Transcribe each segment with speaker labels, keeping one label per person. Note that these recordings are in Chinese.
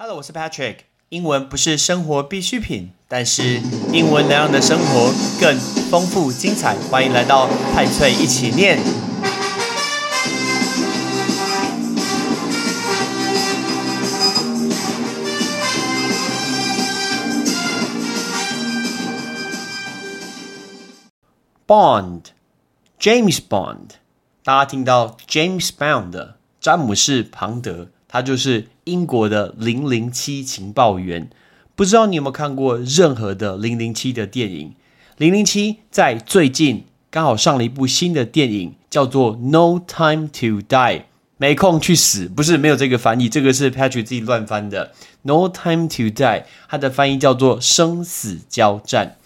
Speaker 1: Hello，我是 Patrick。英文不是生活必需品，但是英文能让你的生活更丰富精彩。欢迎来到派翠一起念。Bond，James Bond，大家听到 James Bond 的詹姆士·庞德，他就是英国的零零七情报员。不知道你有没有看过任何的零零七的电影？零零七在最近刚好上了一部新的电影，叫做《No Time to Die》，没空去死，不是没有这个翻译，这个是 Patrick 自己乱翻的。No Time to Die，它的翻译叫做生死交战。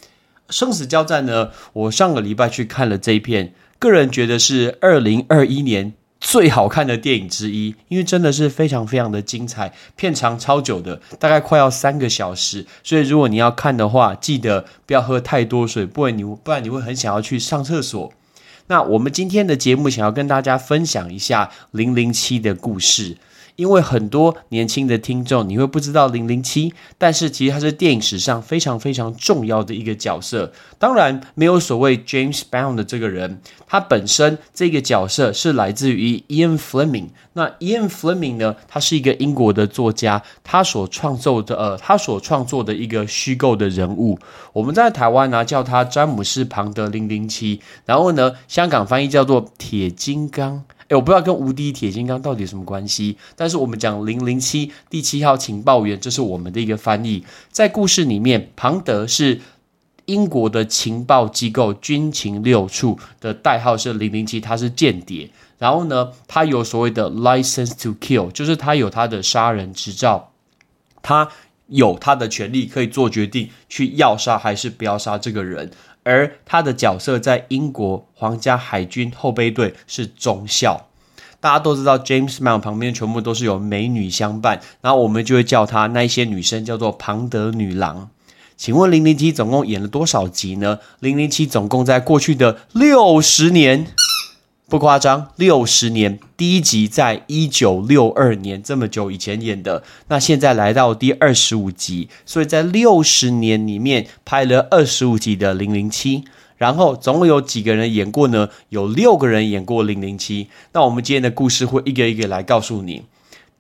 Speaker 1: 生死交战呢？我上个礼拜去看了这一片，个人觉得是二零二一年最好看的电影之一，因为真的是非常非常的精彩，片长超久的，大概快要三个小时。所以如果你要看的话，记得不要喝太多水，不然你不然你会很想要去上厕所。那我们今天的节目想要跟大家分享一下零零七的故事。因为很多年轻的听众，你会不知道零零七，但是其实他是电影史上非常非常重要的一个角色。当然，没有所谓 James Bond 的这个人，他本身这个角色是来自于 Ian Fleming。那 Ian Fleming 呢，他是一个英国的作家，他所创作的呃，他所创作的一个虚构的人物。我们在台湾呢叫他詹姆斯·庞德零零七，然后呢，香港翻译叫做铁金刚。我不知道跟无敌铁金刚到底什么关系，但是我们讲零零七第七号情报员，这是我们的一个翻译。在故事里面，庞德是英国的情报机构军情六处的代号是零零七，他是间谍。然后呢，他有所谓的 license to kill，就是他有他的杀人执照，他有他的权利可以做决定，去要杀还是不要杀这个人。而他的角色在英国皇家海军后备队是中校，大家都知道 James Bond 旁边全部都是有美女相伴，然后我们就会叫他那一些女生叫做庞德女郎。请问零零七总共演了多少集呢？零零七总共在过去的六十年。不夸张，六十年，第一集在一九六二年，这么久以前演的，那现在来到第二十五集，所以在六十年里面拍了二十五集的零零七，然后总共有几个人演过呢？有六个人演过零零七。那我们今天的故事会一个一个来告诉你。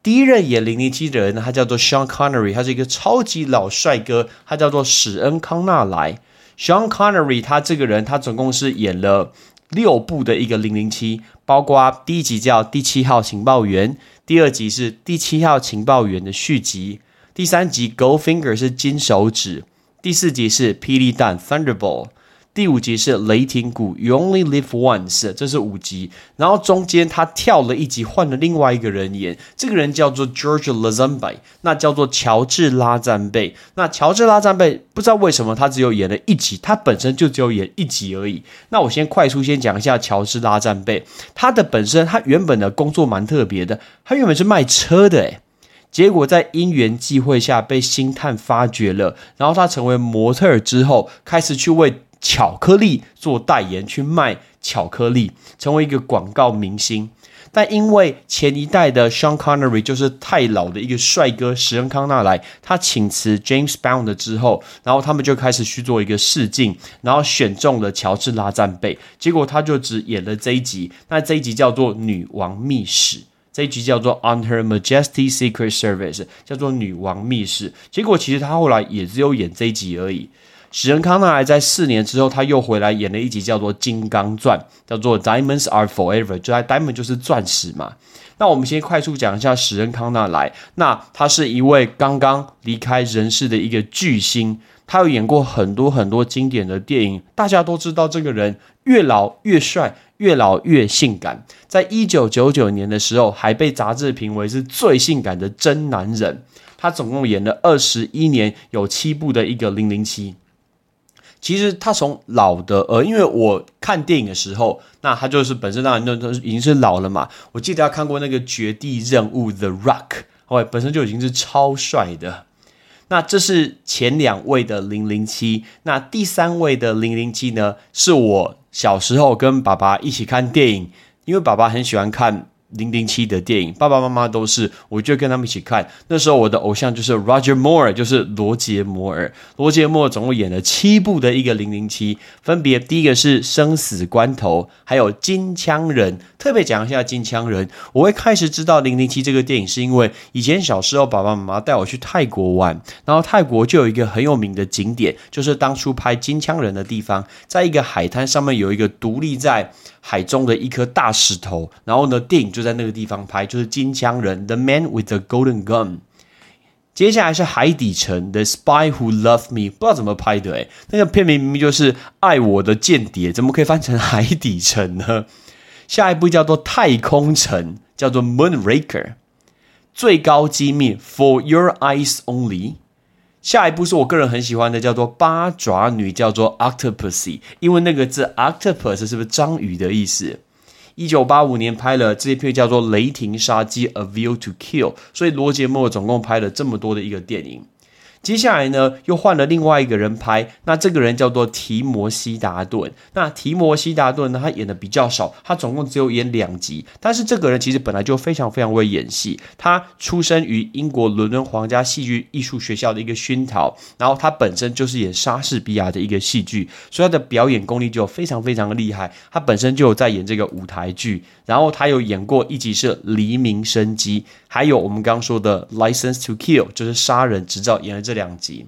Speaker 1: 第一任演零零七的人，他叫做 Sean Connery，他是一个超级老帅哥，他叫做史恩康纳莱。Sean Connery 他这个人，他总共是演了。六部的一个零零七，包括第一集叫《第七号情报员》，第二集是《第七号情报员》的续集，第三集《Goldfinger》是金手指，第四集是《霹雳弹》（Thunderbolt）。第五集是雷霆谷，You Only Live Once，这是五集。然后中间他跳了一集，换了另外一个人演，这个人叫做 George Lazenby，那叫做乔治拉赞贝。那乔治拉赞贝不知道为什么他只有演了一集，他本身就只有演一集而已。那我先快速先讲一下乔治拉赞贝，他的本身他原本的工作蛮特别的，他原本是卖车的，诶结果在因缘际会下被星探发掘了，然后他成为模特之后，开始去为。巧克力做代言去卖巧克力，成为一个广告明星。但因为前一代的 Sean Connery 就是太老的一个帅哥史恩康纳莱，他请辞 James Bond 之后，然后他们就开始去做一个试镜，然后选中了乔治拉赞贝。结果他就只演了这一集，那这一集叫做《女王秘史》，这一集叫做《On Her Majesty Secret Service》，叫做《女王秘史》。结果其实他后来也只有演这一集而已。史恩康纳莱在四年之后，他又回来演了一集叫做《金刚钻》，叫做《Diamonds Are Forever》，就在 Diamond 就是钻石嘛。那我们先快速讲一下史恩康纳莱。那他是一位刚刚离开人世的一个巨星，他有演过很多很多经典的电影，大家都知道这个人越老越帅，越老越性感。在一九九九年的时候，还被杂志评为是最性感的真男人。他总共演了二十一年，有七部的一个零零七。其实他从老的呃，因为我看电影的时候，那他就是本身当然都都已经是老了嘛。我记得他看过那个《绝地任务》The Rock，哦，本身就已经是超帅的。那这是前两位的零零七，那第三位的零零七呢，是我小时候跟爸爸一起看电影，因为爸爸很喜欢看零零七的电影，爸爸妈妈都是，我就跟他们一起看。那时候我的偶像就是 Roger Moore，就是罗杰摩尔。罗杰摩尔总共演了七部的一个零零七，分别第一个是《生死关头》，还有《金枪人》。特别讲一下《金枪人》，我会开始知道零零七这个电影，是因为以前小时候爸爸妈妈带我去泰国玩，然后泰国就有一个很有名的景点，就是当初拍《金枪人》的地方，在一个海滩上面有一个独立在海中的一颗大石头，然后呢，电影就在那个地方拍，就是《金枪人》The Man with the Golden Gun。接下来是《海底城》The Spy Who Loved Me，不知道怎么拍的诶，那个片名明明就是《爱我的间谍》，怎么可以翻成《海底城》呢？下一部叫做《太空城》，叫做《Moonraker》，最高机密 For Your Eyes Only。下一部是我个人很喜欢的，叫做《八爪女》，叫做 Octopus，因为那个字 Octopus 是不是章鱼的意思？一九八五年拍了这一片叫做《雷霆杀机》A View to Kill，所以罗杰莫总共拍了这么多的一个电影。接下来呢，又换了另外一个人拍，那这个人叫做提摩西达顿。那提摩西达顿呢，他演的比较少，他总共只有演两集。但是这个人其实本来就非常非常会演戏，他出生于英国伦敦皇家戏剧艺术学校的一个熏陶，然后他本身就是演莎士比亚的一个戏剧，所以他的表演功力就非常非常的厉害。他本身就有在演这个舞台剧，然后他有演过一集是《黎明生机》，还有我们刚刚说的《License to Kill》，就是杀人执照，演了这。这两集，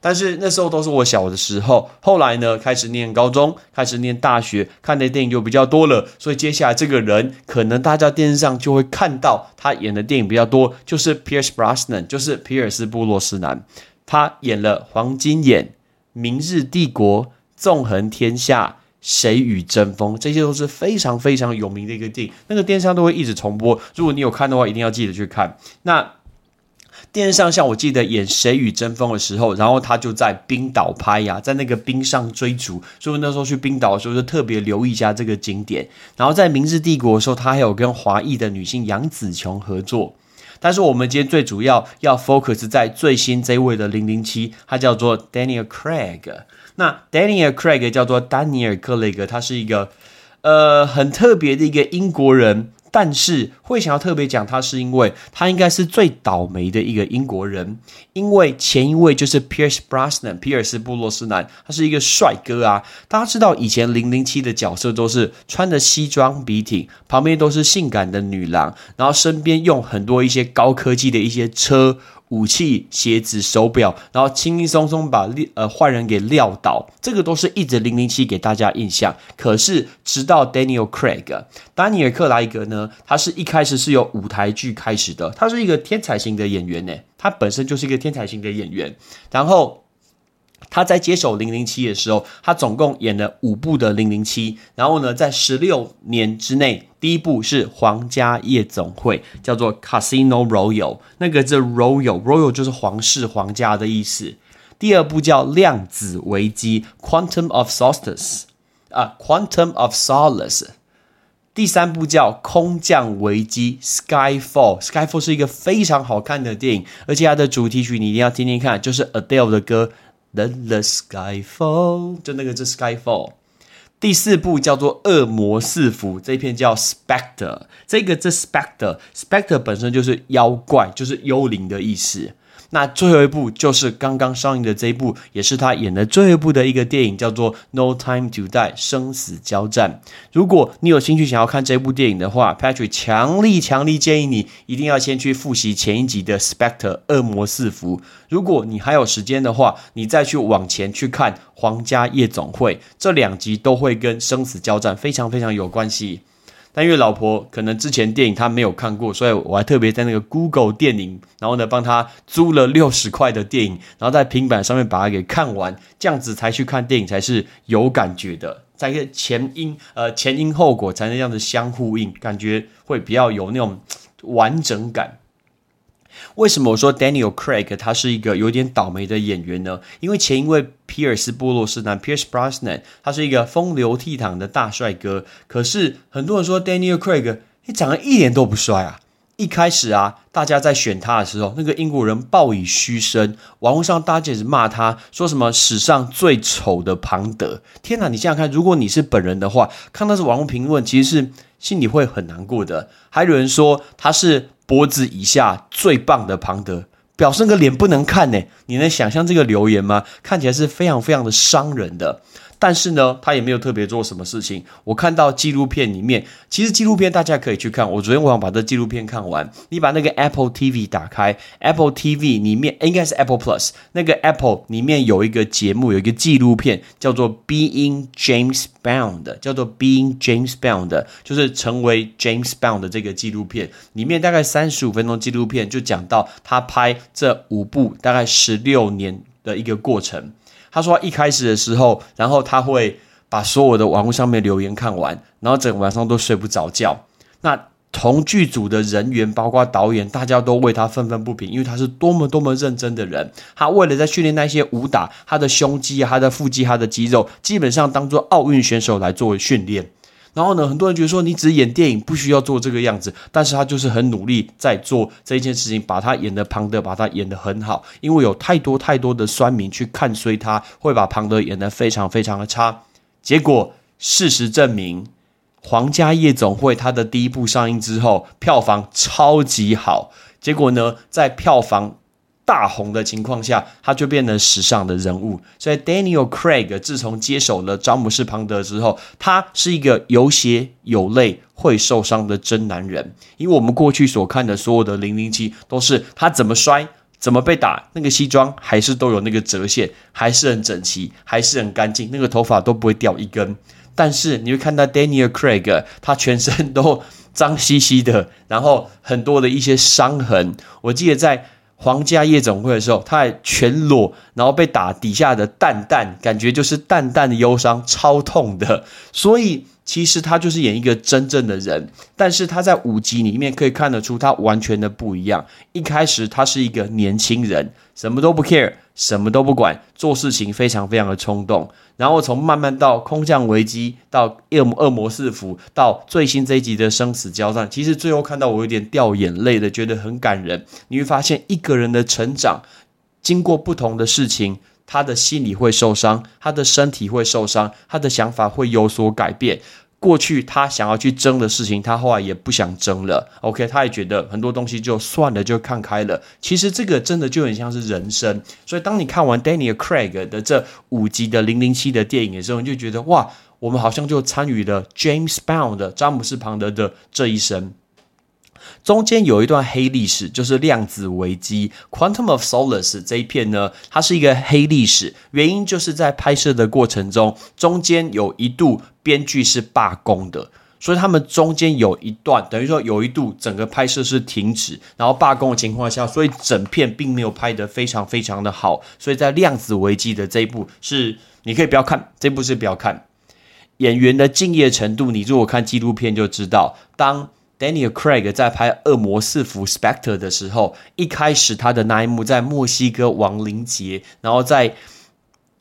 Speaker 1: 但是那时候都是我小的时候。后来呢，开始念高中，开始念大学，看的电影就比较多了。所以接下来这个人，可能大家电视上就会看到他演的电影比较多，就是 Pierce Brosnan，就是皮尔斯布洛斯南。他演了《黄金眼》《明日帝国》《纵横天下》《谁与争锋》，这些都是非常非常有名的一个电影。那个电视上都会一直重播，如果你有看的话，一定要记得去看。那。电视上，像我记得演《谁与争锋》的时候，然后他就在冰岛拍呀，在那个冰上追逐，所以那时候去冰岛的时候就特别留意一下这个景点。然后在《明日帝国》的时候，他还有跟华裔的女性杨紫琼合作。但是我们今天最主要要 focus 在最新这位的零零七，他叫做 Daniel Craig。那 Daniel Craig 叫做丹尼尔·克雷格，他是一个呃很特别的一个英国人。但是会想要特别讲他，是因为他应该是最倒霉的一个英国人，因为前一位就是 Pierce Brosnan，皮尔斯布洛斯南，他是一个帅哥啊。大家知道以前零零七的角色都是穿着西装笔挺，旁边都是性感的女郎，然后身边用很多一些高科技的一些车。武器、鞋子、手表，然后轻轻松松把呃坏人给撂倒，这个都是一直零零七给大家印象。可是直到 Daniel Craig，丹尼尔克莱格呢，他是一开始是由舞台剧开始的，他是一个天才型的演员呢，他本身就是一个天才型的演员，然后。他在接手零零七的时候，他总共演了五部的零零七，然后呢，在十六年之内，第一部是《皇家夜总会》，叫做 Casino Royal，那个是 Royal，Royal 就是皇室、皇家的意思。第二部叫《量子危机》（Quantum of Solace），啊，Quantum of Solace。第三部叫《空降危机》（Skyfall）。Skyfall 是一个非常好看的电影，而且它的主题曲你一定要听听看，就是 Adele 的歌。The the sky fall，就那个是 sky fall。第四部叫做《恶魔四伏》，这一片叫 Spectre。这个这 Spectre，Spectre 本身就是妖怪，就是幽灵的意思。那最后一部就是刚刚上映的这一部，也是他演的最后一部的一个电影，叫做《No Time to Die》生死交战。如果你有兴趣想要看这部电影的话，Patrick 强力强力建议你一定要先去复习前一集的《Spectre》恶魔四伏。如果你还有时间的话，你再去往前去看《皇家夜总会》，这两集都会跟生死交战非常非常有关系。但因为老婆可能之前电影她没有看过，所以我还特别在那个 Google 电影，然后呢帮她租了六十块的电影，然后在平板上面把它给看完，这样子才去看电影才是有感觉的，在一个前因呃前因后果才能这样子相呼应，感觉会比较有那种完整感。为什么我说 Daniel Craig 他是一个有点倒霉的演员呢？因为前一位皮尔斯·布洛斯南 Pierce Brosnan 他是一个风流倜傥的大帅哥，可是很多人说 Daniel Craig 你长得一点都不帅啊，一开始啊，大家在选他的时候，那个英国人报以嘘声，网络上大家一直骂他，说什么史上最丑的庞德。天哪，你想想看，如果你是本人的话，看到是网络评论，其实是心里会很难过的。还有人说他是脖子以下最棒的庞德，表示个脸不能看呢。你能想象这个留言吗？看起来是非常非常的伤人的。但是呢，他也没有特别做什么事情。我看到纪录片里面，其实纪录片大家可以去看。我昨天晚上把这纪录片看完。你把那个 Apple TV 打开，Apple TV 里面应该是 Apple Plus，那个 Apple 里面有一个节目，有一个纪录片叫做《Being James Bond》，叫做《Being James Bond》，就是成为 James Bond 的这个纪录片。里面大概三十五分钟纪录片，就讲到他拍这五部大概十六年的一个过程。他说一开始的时候，然后他会把所有的网络上面留言看完，然后整个晚上都睡不着觉。那同剧组的人员，包括导演，大家都为他愤愤不平，因为他是多么多么认真的人。他为了在训练那些武打，他的胸肌，他的腹肌，他的肌肉，基本上当做奥运选手来作为训练。然后呢，很多人觉得说你只演电影不需要做这个样子，但是他就是很努力在做这一件事情，把他演的庞德把他演得很好，因为有太多太多的酸民去看衰他，会把庞德演得非常非常的差。结果事实证明，《皇家夜总会》他的第一部上映之后，票房超级好。结果呢，在票房大红的情况下，他就变成时尚的人物。所以，Daniel Craig 自从接手了詹姆斯·庞德之后，他是一个有血有泪、会受伤的真男人。因为我们过去所看的所有的零零七，都是他怎么摔、怎么被打，那个西装还是都有那个折线，还是很整齐，还是很干净，那个头发都不会掉一根。但是你会看到 Daniel Craig，他全身都脏兮兮的，然后很多的一些伤痕。我记得在。皇家夜总会的时候，他还全裸，然后被打底下的蛋蛋感觉就是淡淡的忧伤，超痛的。所以其实他就是演一个真正的人，但是他在五集里面可以看得出他完全的不一样。一开始他是一个年轻人，什么都不 care。什么都不管，做事情非常非常的冲动。然后从慢慢到空降危机，到恶魔恶魔四伏，到最新这一集的生死交战，其实最后看到我有点掉眼泪的，觉得很感人。你会发现一个人的成长，经过不同的事情，他的心理会受伤，他的身体会受伤，他的想法会有所改变。过去他想要去争的事情，他后来也不想争了。OK，他也觉得很多东西就算了，就看开了。其实这个真的就很像是人生。所以当你看完 Daniel Craig 的这五集的零零七的电影的时候，你就觉得哇，我们好像就参与了 James Bond 詹姆斯庞德的这一生。中间有一段黑历史，就是量子危机 （Quantum of Solace） 这一片呢，它是一个黑历史。原因就是在拍摄的过程中，中间有一度编剧是罢工的，所以他们中间有一段，等于说有一度整个拍摄是停止，然后罢工的情况下，所以整片并没有拍得非常非常的好。所以在量子危机的这一部是你可以不要看，这部是不要看演员的敬业程度。你如果看纪录片就知道，当 Daniel Craig 在拍《恶魔四伏》Spectre 的时候，一开始他的那一幕在墨西哥亡灵节，然后在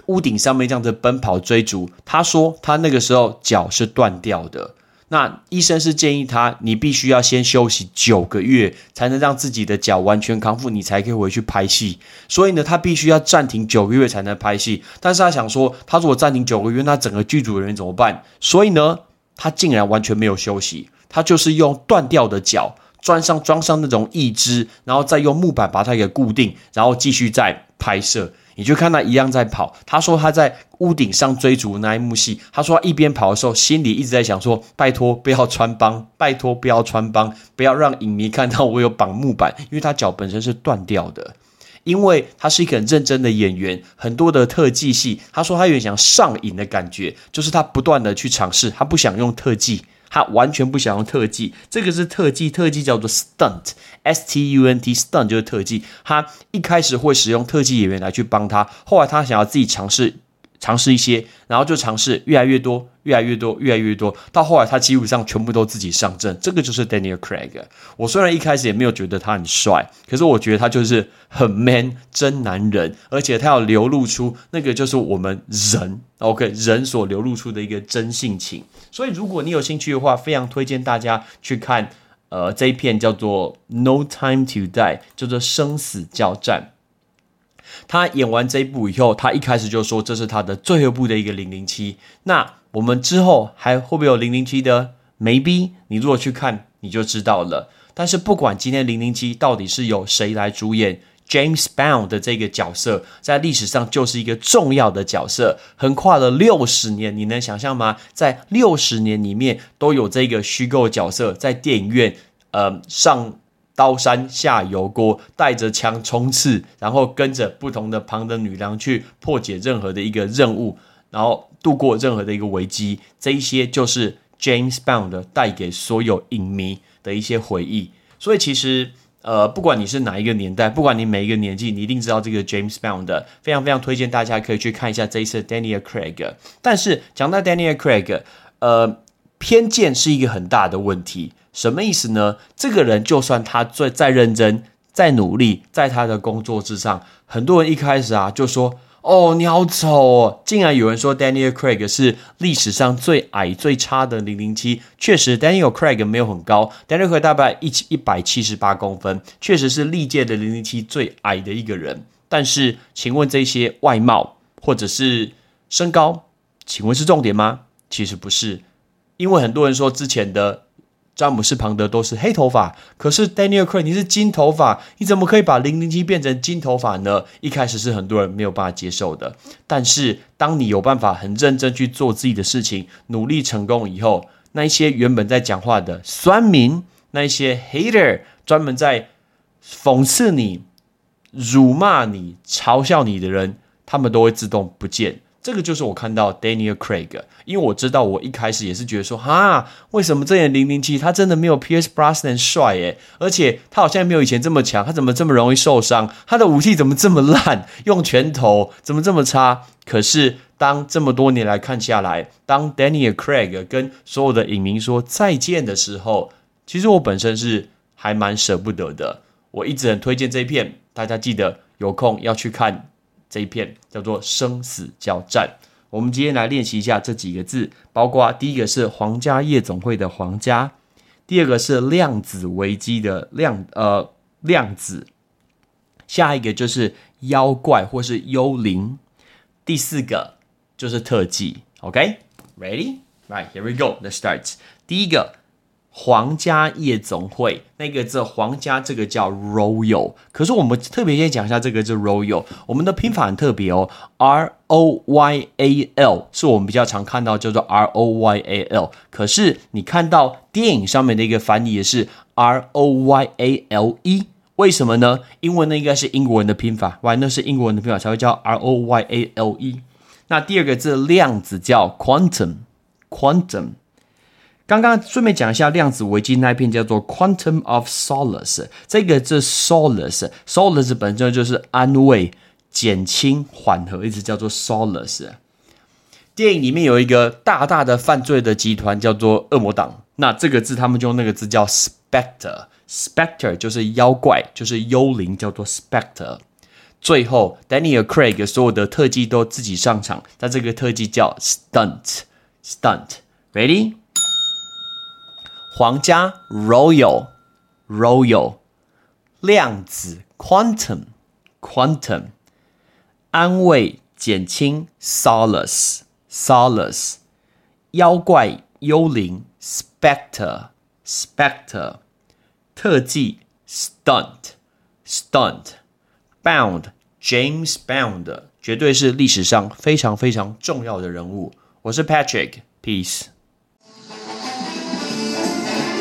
Speaker 1: 屋顶上面这样子奔跑追逐。他说他那个时候脚是断掉的，那医生是建议他，你必须要先休息九个月，才能让自己的脚完全康复，你才可以回去拍戏。所以呢，他必须要暂停九个月才能拍戏。但是他想说，他如果暂停九个月，那整个剧组人员怎么办？所以呢，他竟然完全没有休息。他就是用断掉的脚装上装上那种义肢，然后再用木板把它给固定，然后继续再拍摄。你就看他一样在跑。他说他在屋顶上追逐那一幕戏，他说一边跑的时候，心里一直在想说：拜托不要穿帮，拜托不要穿帮，不要让影迷看到我有绑木板，因为他脚本身是断掉的。因为他是一个很认真的演员，很多的特技戏，他说他有点想上瘾的感觉，就是他不断的去尝试，他不想用特技。他完全不想用特技，这个是特技，特技叫做 stunt，s t u n t stunt 就是特技。他一开始会使用特技演员来去帮他，后来他想要自己尝试。尝试一些，然后就尝试越来越多，越来越多，越来越多，到后来他基本上全部都自己上阵。这个就是 Daniel Craig。我虽然一开始也没有觉得他很帅，可是我觉得他就是很 man 真男人，而且他要流露出那个就是我们人 OK 人所流露出的一个真性情。所以如果你有兴趣的话，非常推荐大家去看。呃，这一片叫做《No Time to Die》，叫做生死交战。他演完这一部以后，他一开始就说这是他的最后一部的一个零零七。那我们之后还会不会有零零七的？Maybe，你如果去看，你就知道了。但是不管今天零零七到底是由谁来主演，James Bond 的这个角色，在历史上就是一个重要的角色，横跨了六十年。你能想象吗？在六十年里面，都有这个虚构角色在电影院，呃，上。刀山下油锅，带着枪冲刺，然后跟着不同的旁的女郎去破解任何的一个任务，然后度过任何的一个危机。这一些就是 James Bond 带给所有影迷的一些回忆。所以其实，呃，不管你是哪一个年代，不管你每一个年纪，你一定知道这个 James Bond 的。非常非常推荐大家可以去看一下这一次 Daniel Craig。但是讲到 Daniel Craig，呃，偏见是一个很大的问题。什么意思呢？这个人就算他最再认真、再努力，在他的工作之上，很多人一开始啊就说：“哦，你好丑哦！”竟然有人说 Daniel Craig 是历史上最矮、最差的零零七。确实，Daniel Craig 没有很高，Daniel Craig 大概一一百七十八公分，确实是历届的零零七最矮的一个人。但是，请问这些外貌或者是身高，请问是重点吗？其实不是，因为很多人说之前的。詹姆斯·庞德都是黑头发，可是 Daniel Craig 你是金头发，你怎么可以把零零七变成金头发呢？一开始是很多人没有办法接受的，但是当你有办法很认真去做自己的事情，努力成功以后，那一些原本在讲话的酸民，那一些 hater，专门在讽刺你、辱骂你、嘲笑你的人，他们都会自动不见。这个就是我看到 Daniel Craig，因为我知道我一开始也是觉得说，哈，为什么这演零零七他真的没有 Pierce Brosnan 帅诶？而且他好像没有以前这么强，他怎么这么容易受伤？他的武器怎么这么烂？用拳头怎么这么差？可是当这么多年来看下来，当 Daniel Craig 跟所有的影迷说再见的时候，其实我本身是还蛮舍不得的。我一直很推荐这一片，大家记得有空要去看。这一片叫做生死交战。我们今天来练习一下这几个字，包括第一个是皇家夜总会的皇家，第二个是量子危机的量呃量子，下一个就是妖怪或是幽灵，第四个就是特技。OK，ready？Right，here we go，let's start。第一个。皇家夜总会那个字，皇家这个叫 Royal，可是我们特别先讲一下这个字 Royal，我们的拼法很特别哦，R O Y A L 是我们比较常看到叫做 R O Y A L，可是你看到电影上面的一个翻译也是 R O Y A L E，为什么呢？英文呢应该是英国人的拼法，哇，那是英国人的拼法才会叫 R O Y A L E。那第二个字量子叫 Quantum，Quantum。刚刚顺便讲一下量子危机那一篇叫做《Quantum of Solace》，这个这 Solace，Solace 本身就是安慰、减轻、缓和，一直叫做 Solace。电影里面有一个大大的犯罪的集团叫做恶魔党，那这个字他们就用那个字叫 Spectre，Spectre 就是妖怪，就是幽灵，叫做 Spectre。最后 Daniel Craig 所有的特技都自己上场，但这个特技叫 Stunt，Stunt，Ready？皇家 Royal Royal 量子 Quantum Quantum 安慰减轻 Solace Solace 妖怪幽灵 Spectre Spectre 特技 Stunt Stunt Bound James Bound 绝对是历史上非常非常重要的人物。我是 Patrick Peace。